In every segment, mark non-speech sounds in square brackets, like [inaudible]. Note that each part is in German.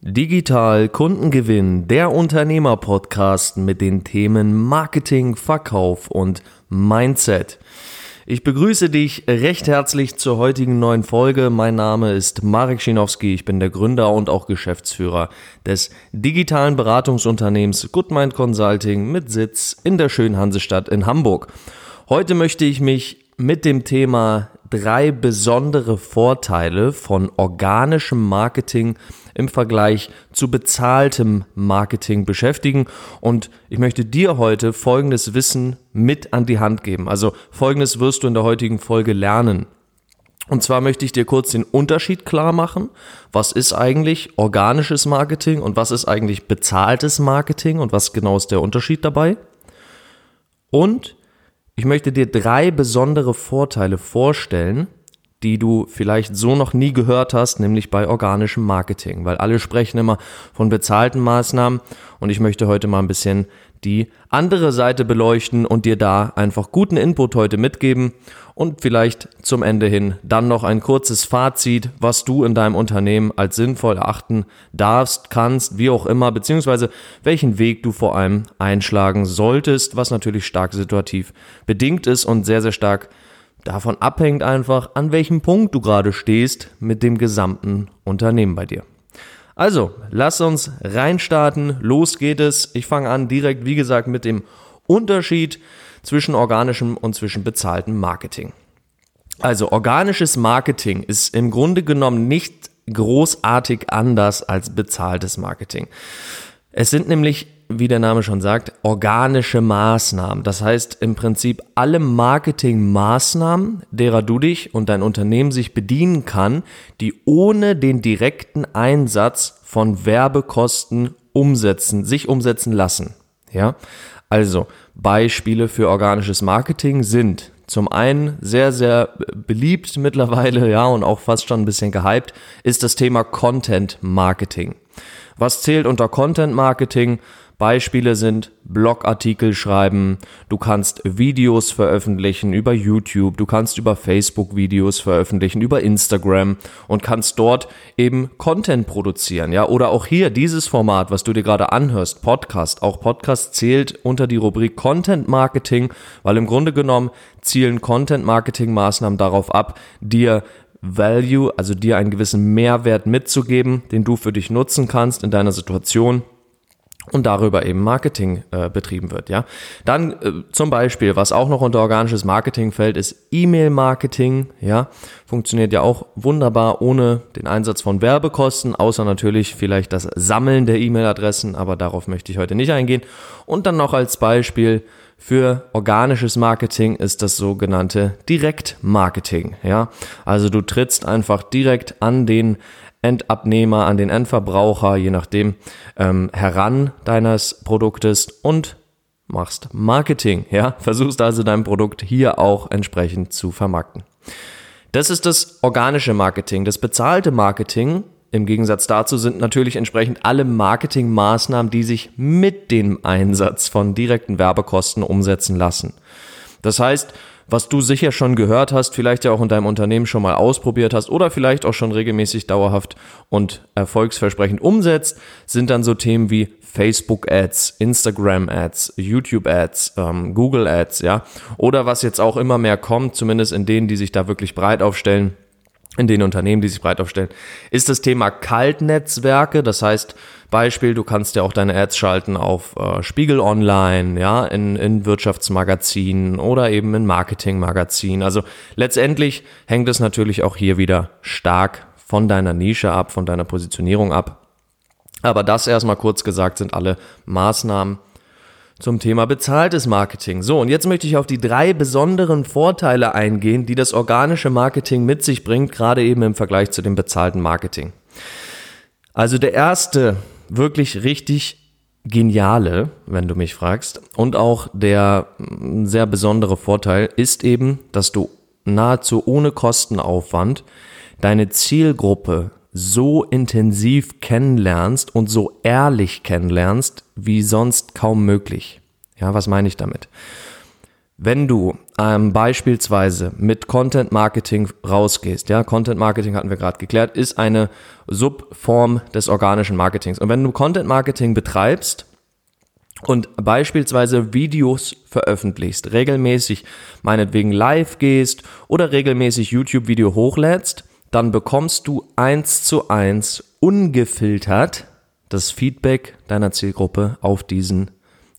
Digital Kundengewinn, der Unternehmer-Podcast mit den Themen Marketing, Verkauf und Mindset. Ich begrüße dich recht herzlich zur heutigen neuen Folge. Mein Name ist Marek Schinowski. Ich bin der Gründer und auch Geschäftsführer des digitalen Beratungsunternehmens Goodmind Consulting mit Sitz in der schönen Hansestadt in Hamburg. Heute möchte ich mich mit dem Thema drei besondere Vorteile von organischem Marketing im Vergleich zu bezahltem Marketing beschäftigen. Und ich möchte dir heute folgendes Wissen mit an die Hand geben. Also folgendes wirst du in der heutigen Folge lernen. Und zwar möchte ich dir kurz den Unterschied klar machen. Was ist eigentlich organisches Marketing und was ist eigentlich bezahltes Marketing und was genau ist der Unterschied dabei? Und ich möchte dir drei besondere Vorteile vorstellen, die du vielleicht so noch nie gehört hast, nämlich bei organischem Marketing, weil alle sprechen immer von bezahlten Maßnahmen und ich möchte heute mal ein bisschen die andere Seite beleuchten und dir da einfach guten Input heute mitgeben. Und vielleicht zum Ende hin dann noch ein kurzes Fazit, was du in deinem Unternehmen als sinnvoll erachten darfst, kannst, wie auch immer, beziehungsweise welchen Weg du vor allem einschlagen solltest, was natürlich stark situativ bedingt ist und sehr, sehr stark davon abhängt einfach, an welchem Punkt du gerade stehst mit dem gesamten Unternehmen bei dir. Also, lass uns reinstarten. Los geht es. Ich fange an direkt, wie gesagt, mit dem Unterschied zwischen organischem und zwischen bezahltem Marketing. Also, organisches Marketing ist im Grunde genommen nicht großartig anders als bezahltes Marketing. Es sind nämlich wie der Name schon sagt, organische Maßnahmen. Das heißt im Prinzip alle Marketingmaßnahmen, derer du dich und dein Unternehmen sich bedienen kann, die ohne den direkten Einsatz von Werbekosten umsetzen, sich umsetzen lassen. Ja, also Beispiele für organisches Marketing sind zum einen sehr, sehr beliebt mittlerweile, ja, und auch fast schon ein bisschen gehypt, ist das Thema Content Marketing. Was zählt unter Content Marketing? Beispiele sind Blogartikel schreiben, du kannst Videos veröffentlichen über YouTube, du kannst über Facebook Videos veröffentlichen, über Instagram und kannst dort eben Content produzieren, ja, oder auch hier dieses Format, was du dir gerade anhörst, Podcast, auch Podcast zählt unter die Rubrik Content Marketing, weil im Grunde genommen zielen Content Marketing Maßnahmen darauf ab, dir Value, also dir einen gewissen Mehrwert mitzugeben, den du für dich nutzen kannst in deiner Situation und darüber eben Marketing äh, betrieben wird, ja. Dann äh, zum Beispiel, was auch noch unter organisches Marketing fällt, ist E-Mail-Marketing, ja. Funktioniert ja auch wunderbar ohne den Einsatz von Werbekosten, außer natürlich vielleicht das Sammeln der E-Mail-Adressen, aber darauf möchte ich heute nicht eingehen. Und dann noch als Beispiel für organisches Marketing ist das sogenannte Direktmarketing, ja. Also du trittst einfach direkt an den Endabnehmer, an den Endverbraucher, je nachdem, ähm, heran deines Produktes und machst Marketing, ja, [laughs] versuchst also dein Produkt hier auch entsprechend zu vermarkten. Das ist das organische Marketing. Das bezahlte Marketing im Gegensatz dazu sind natürlich entsprechend alle Marketingmaßnahmen, die sich mit dem Einsatz von direkten Werbekosten umsetzen lassen. Das heißt, was du sicher schon gehört hast, vielleicht ja auch in deinem Unternehmen schon mal ausprobiert hast oder vielleicht auch schon regelmäßig dauerhaft und erfolgsversprechend umsetzt, sind dann so Themen wie Facebook Ads, Instagram Ads, YouTube Ads, ähm, Google Ads, ja, oder was jetzt auch immer mehr kommt, zumindest in denen, die sich da wirklich breit aufstellen, in den Unternehmen, die sich breit aufstellen, ist das Thema Kaltnetzwerke. Das heißt, Beispiel, du kannst ja auch deine Ads schalten auf äh, Spiegel Online, ja, in, in Wirtschaftsmagazinen oder eben in Marketingmagazinen. Also letztendlich hängt es natürlich auch hier wieder stark von deiner Nische ab, von deiner Positionierung ab. Aber das erstmal kurz gesagt sind alle Maßnahmen, zum Thema bezahltes Marketing. So, und jetzt möchte ich auf die drei besonderen Vorteile eingehen, die das organische Marketing mit sich bringt, gerade eben im Vergleich zu dem bezahlten Marketing. Also der erste wirklich richtig geniale, wenn du mich fragst, und auch der mm, sehr besondere Vorteil ist eben, dass du nahezu ohne Kostenaufwand deine Zielgruppe so intensiv kennenlernst und so ehrlich kennenlernst, wie sonst kaum möglich. Ja, was meine ich damit? Wenn du ähm, beispielsweise mit Content Marketing rausgehst, ja, Content Marketing hatten wir gerade geklärt, ist eine Subform des organischen Marketings. Und wenn du Content Marketing betreibst und beispielsweise Videos veröffentlichst, regelmäßig meinetwegen live gehst oder regelmäßig YouTube-Video hochlädst, dann bekommst du eins zu eins ungefiltert das Feedback deiner Zielgruppe auf diesen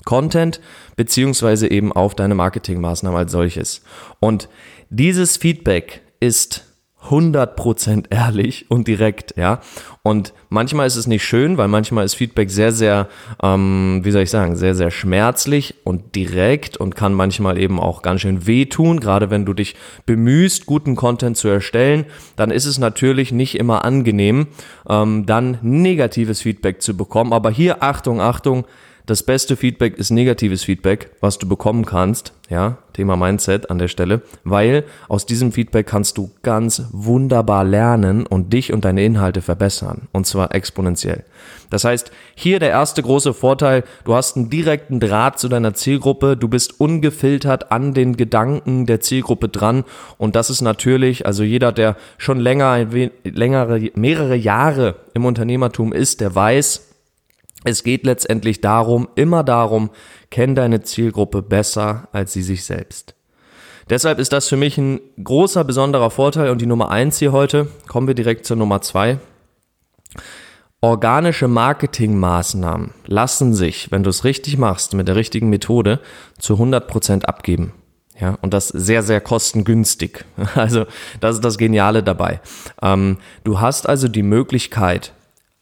Content beziehungsweise eben auf deine Marketingmaßnahmen als solches. Und dieses Feedback ist 100% ehrlich und direkt, ja. Und manchmal ist es nicht schön, weil manchmal ist Feedback sehr, sehr, ähm, wie soll ich sagen, sehr, sehr schmerzlich und direkt und kann manchmal eben auch ganz schön wehtun. Gerade wenn du dich bemühst, guten Content zu erstellen, dann ist es natürlich nicht immer angenehm, ähm, dann negatives Feedback zu bekommen. Aber hier, Achtung, Achtung, das beste Feedback ist negatives Feedback, was du bekommen kannst. Ja, Thema Mindset an der Stelle, weil aus diesem Feedback kannst du ganz wunderbar lernen und dich und deine Inhalte verbessern. Und zwar exponentiell. Das heißt, hier der erste große Vorteil, du hast einen direkten Draht zu deiner Zielgruppe, du bist ungefiltert an den Gedanken der Zielgruppe dran. Und das ist natürlich, also jeder, der schon länger, längere, mehrere Jahre im Unternehmertum ist, der weiß, es geht letztendlich darum, immer darum, kenn deine Zielgruppe besser als sie sich selbst. Deshalb ist das für mich ein großer, besonderer Vorteil und die Nummer eins hier heute. Kommen wir direkt zur Nummer zwei. Organische Marketingmaßnahmen lassen sich, wenn du es richtig machst, mit der richtigen Methode, zu 100 Prozent abgeben. Ja, und das sehr, sehr kostengünstig. [laughs] Also, das ist das Geniale dabei. Ähm, du hast also die Möglichkeit,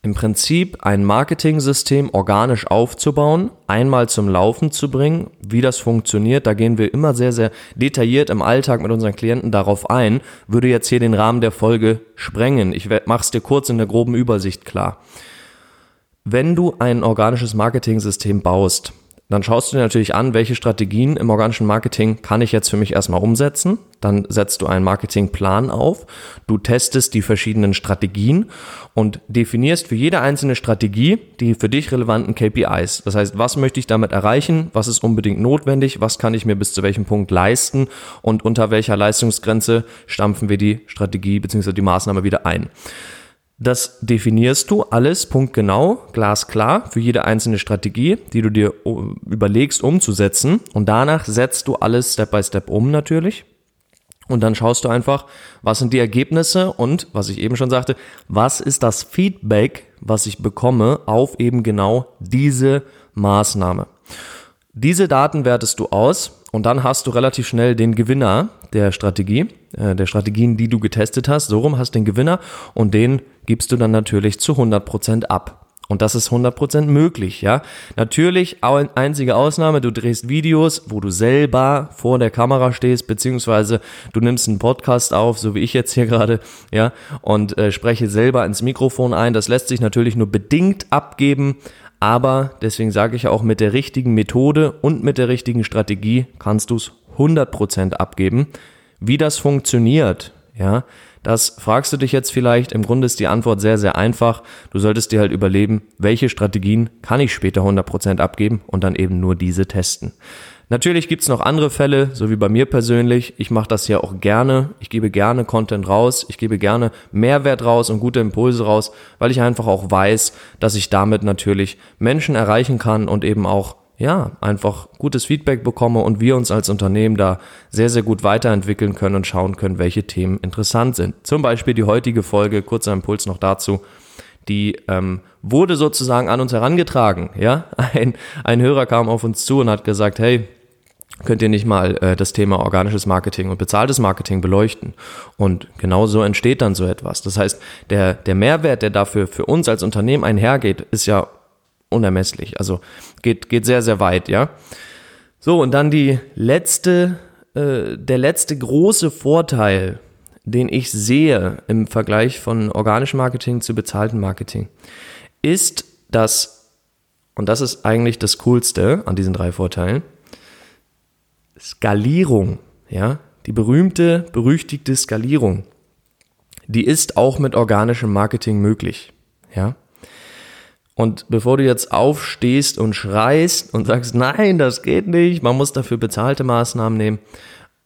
im Prinzip ein Marketing-System organisch aufzubauen, einmal zum Laufen zu bringen, wie das funktioniert. Da gehen wir immer sehr, sehr detailliert im Alltag mit unseren Klienten darauf ein, würde jetzt hier den Rahmen der Folge sprengen. Ich mache es dir kurz in der groben Übersicht klar. Wenn du ein organisches Marketing-System baust, dann schaust du dir natürlich an, welche Strategien im organischen Marketing kann ich jetzt für mich erstmal umsetzen. Dann setzt du einen Marketingplan auf. Du testest die verschiedenen Strategien und definierst für jede einzelne Strategie die für dich relevanten KPIs. Das heißt, was möchte ich damit erreichen? Was ist unbedingt notwendig? Was kann ich mir bis zu welchem Punkt leisten? Und unter welcher Leistungsgrenze stampfen wir die Strategie bzw. die Maßnahme wieder ein? Das definierst du alles punktgenau, glasklar für jede einzelne Strategie, die du dir überlegst umzusetzen. Und danach setzt du alles Step by Step um natürlich. Und dann schaust du einfach, was sind die Ergebnisse und, was ich eben schon sagte, was ist das Feedback, was ich bekomme auf eben genau diese Maßnahme. Diese Daten wertest du aus und dann hast du relativ schnell den Gewinner der Strategie, äh, der Strategien, die du getestet hast. So rum hast den Gewinner und den gibst du dann natürlich zu 100% ab. Und das ist 100% möglich, ja. Natürlich, einzige Ausnahme, du drehst Videos, wo du selber vor der Kamera stehst, beziehungsweise du nimmst einen Podcast auf, so wie ich jetzt hier gerade, ja, und äh, spreche selber ins Mikrofon ein. Das lässt sich natürlich nur bedingt abgeben, aber deswegen sage ich auch, mit der richtigen Methode und mit der richtigen Strategie kannst du es 100% abgeben. Wie das funktioniert, ja, das fragst du dich jetzt vielleicht. Im Grunde ist die Antwort sehr, sehr einfach. Du solltest dir halt überleben, welche Strategien kann ich später 100% abgeben und dann eben nur diese testen. Natürlich gibt's noch andere Fälle, so wie bei mir persönlich. Ich mache das ja auch gerne. Ich gebe gerne Content raus. Ich gebe gerne Mehrwert raus und gute Impulse raus, weil ich einfach auch weiß, dass ich damit natürlich Menschen erreichen kann und eben auch ja, einfach gutes Feedback bekomme und wir uns als Unternehmen da sehr, sehr gut weiterentwickeln können und schauen können, welche Themen interessant sind. Zum Beispiel die heutige Folge, kurzer Impuls noch dazu, die ähm, wurde sozusagen an uns herangetragen. Ja, [laughs] ein, ein Hörer kam auf uns zu und hat gesagt, hey, könnt ihr nicht mal äh, das Thema organisches Marketing und bezahltes Marketing beleuchten. Und genau so entsteht dann so etwas. Das heißt, der, der Mehrwert, der dafür für uns als Unternehmen einhergeht, ist ja unermesslich. Also geht, geht sehr, sehr weit, ja. So, und dann die letzte, äh, der letzte große Vorteil, den ich sehe im Vergleich von organischem Marketing zu bezahltem Marketing, ist, dass, und das ist eigentlich das Coolste an diesen drei Vorteilen, Skalierung, ja, die berühmte, berüchtigte Skalierung, die ist auch mit organischem Marketing möglich, ja. Und bevor du jetzt aufstehst und schreist und sagst, nein, das geht nicht, man muss dafür bezahlte Maßnahmen nehmen,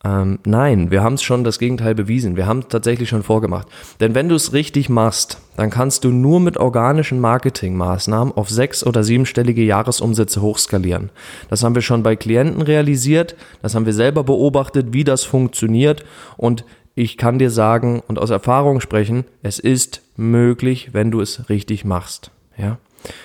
ähm, nein, wir haben es schon das Gegenteil bewiesen. Wir haben es tatsächlich schon vorgemacht. Denn wenn du es richtig machst, dann kannst du nur mit organischen Marketingmaßnahmen auf sechs- oder siebenstellige Jahresumsätze hochskalieren. Das haben wir schon bei Klienten realisiert, das haben wir selber beobachtet, wie das funktioniert und ich kann dir sagen und aus Erfahrung sprechen, es ist möglich, wenn du es richtig machst. Ja.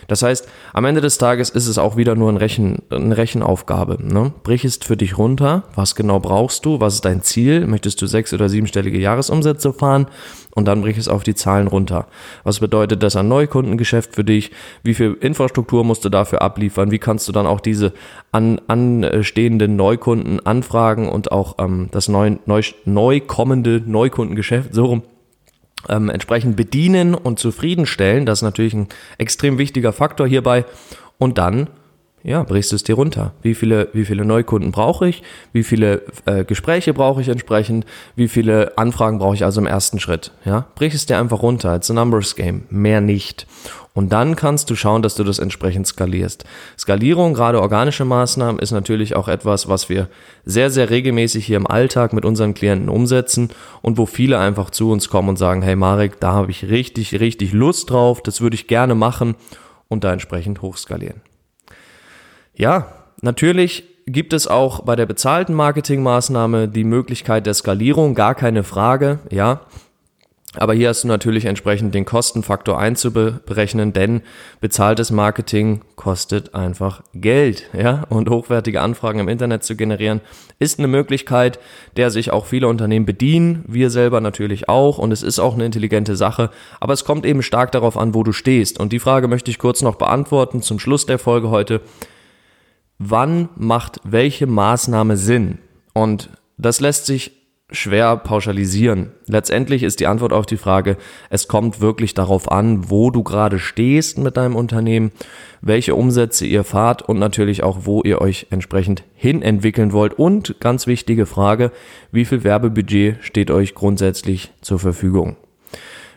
Das heißt, am Ende des Tages ist es auch wieder nur ein Rechen, eine Rechenaufgabe. Ne? Brich es für dich runter. Was genau brauchst du? Was ist dein Ziel? Möchtest du sechs- oder siebenstellige Jahresumsätze fahren? Und dann brich es auf die Zahlen runter. Was bedeutet das an Neukundengeschäft für dich? Wie viel Infrastruktur musst du dafür abliefern? Wie kannst du dann auch diese an, anstehenden Neukunden anfragen und auch ähm, das neu, neu, neu kommende Neukundengeschäft so rum ähm, entsprechend bedienen und zufriedenstellen. Das ist natürlich ein extrem wichtiger Faktor hierbei. Und dann, ja, brichst du es dir runter. Wie viele, wie viele Neukunden brauche ich? Wie viele äh, Gespräche brauche ich entsprechend? Wie viele Anfragen brauche ich also im ersten Schritt? Ja, brich es dir einfach runter. It's a numbers game. Mehr nicht. Und dann kannst du schauen, dass du das entsprechend skalierst. Skalierung, gerade organische Maßnahmen, ist natürlich auch etwas, was wir sehr, sehr regelmäßig hier im Alltag mit unseren Klienten umsetzen und wo viele einfach zu uns kommen und sagen, hey Marek, da habe ich richtig, richtig Lust drauf, das würde ich gerne machen und da entsprechend hochskalieren. Ja, natürlich gibt es auch bei der bezahlten Marketingmaßnahme die Möglichkeit der Skalierung, gar keine Frage, ja. Aber hier hast du natürlich entsprechend den Kostenfaktor einzuberechnen, denn bezahltes Marketing kostet einfach Geld, ja. Und hochwertige Anfragen im Internet zu generieren ist eine Möglichkeit, der sich auch viele Unternehmen bedienen. Wir selber natürlich auch. Und es ist auch eine intelligente Sache. Aber es kommt eben stark darauf an, wo du stehst. Und die Frage möchte ich kurz noch beantworten zum Schluss der Folge heute. Wann macht welche Maßnahme Sinn? Und das lässt sich schwer pauschalisieren. Letztendlich ist die Antwort auf die Frage, es kommt wirklich darauf an, wo du gerade stehst mit deinem Unternehmen, welche Umsätze ihr fahrt und natürlich auch, wo ihr euch entsprechend hin entwickeln wollt. Und ganz wichtige Frage, wie viel Werbebudget steht euch grundsätzlich zur Verfügung?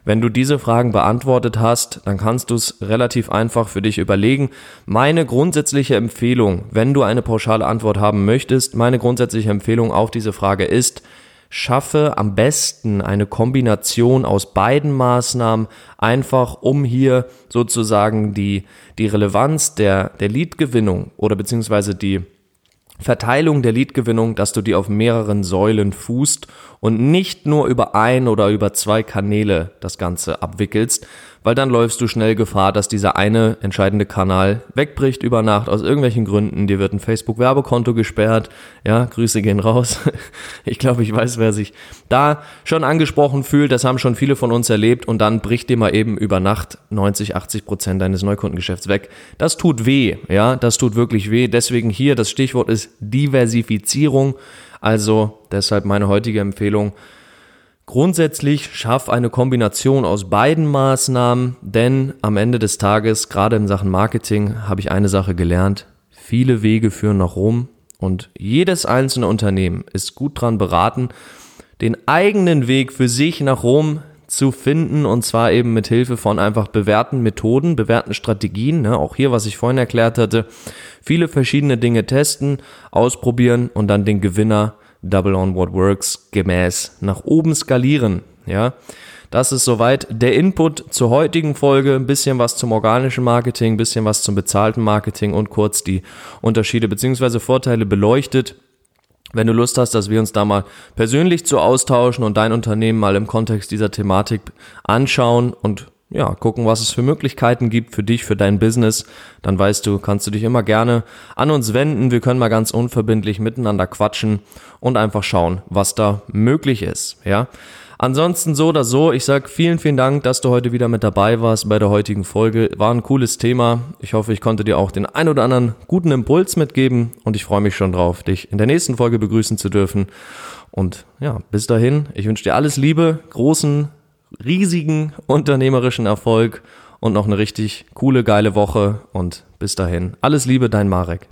Wenn du diese Fragen beantwortet hast, dann kannst du es relativ einfach für dich überlegen. Meine grundsätzliche Empfehlung, wenn du eine pauschale Antwort haben möchtest, meine grundsätzliche Empfehlung auf diese Frage ist, schaffe am besten eine Kombination aus beiden Maßnahmen, einfach um hier sozusagen die, die Relevanz der, der Leadgewinnung oder beziehungsweise die Verteilung der Leadgewinnung, dass du die auf mehreren Säulen fußt und nicht nur über ein oder über zwei Kanäle das Ganze abwickelst, weil dann läufst du schnell Gefahr, dass dieser eine entscheidende Kanal wegbricht über Nacht aus irgendwelchen Gründen. Dir wird ein Facebook-Werbekonto gesperrt. Ja, Grüße gehen raus. [laughs] Ich glaube, ich weiß, wer sich da schon angesprochen fühlt. Das haben schon viele von uns erlebt und dann bricht dir mal eben über Nacht 90, 80 Prozent deines Neukundengeschäfts weg. Das tut weh. Ja, das tut wirklich weh. Deswegen hier das Stichwort ist Diversifizierung. Also deshalb meine heutige Empfehlung Grundsätzlich schaff eine Kombination aus beiden Maßnahmen, denn am Ende des Tages, gerade in Sachen Marketing, habe ich eine Sache gelernt. Viele Wege führen nach Rom und jedes einzelne Unternehmen ist gut dran beraten, den eigenen Weg für sich nach Rom zu finden und zwar eben mit Hilfe von einfach bewährten Methoden, bewährten Strategien. Ne? Auch hier, was ich vorhin erklärt hatte, viele verschiedene Dinge testen, ausprobieren und dann den Gewinner Double on What Works gemäß nach oben skalieren. Ja, das ist soweit der Input zur heutigen Folge. Ein bisschen was zum organischen Marketing, ein bisschen was zum bezahlten Marketing und kurz die Unterschiede bzw. Vorteile beleuchtet. Wenn du Lust hast, dass wir uns da mal persönlich zu austauschen und dein Unternehmen mal im Kontext dieser Thematik anschauen und ja, gucken, was es für Möglichkeiten gibt für dich, für dein Business, dann weißt du, kannst du dich immer gerne an uns wenden. Wir können mal ganz unverbindlich miteinander quatschen und einfach schauen, was da möglich ist, ja. Ansonsten so oder so, ich sag vielen, vielen Dank, dass du heute wieder mit dabei warst bei der heutigen Folge. War ein cooles Thema. Ich hoffe, ich konnte dir auch den ein oder anderen guten Impuls mitgeben und ich freue mich schon drauf, dich in der nächsten Folge begrüßen zu dürfen. Und ja, bis dahin, ich wünsche dir alles Liebe, großen riesigen unternehmerischen Erfolg und noch eine richtig coole, geile Woche. Und bis dahin, alles Liebe, dein Marek.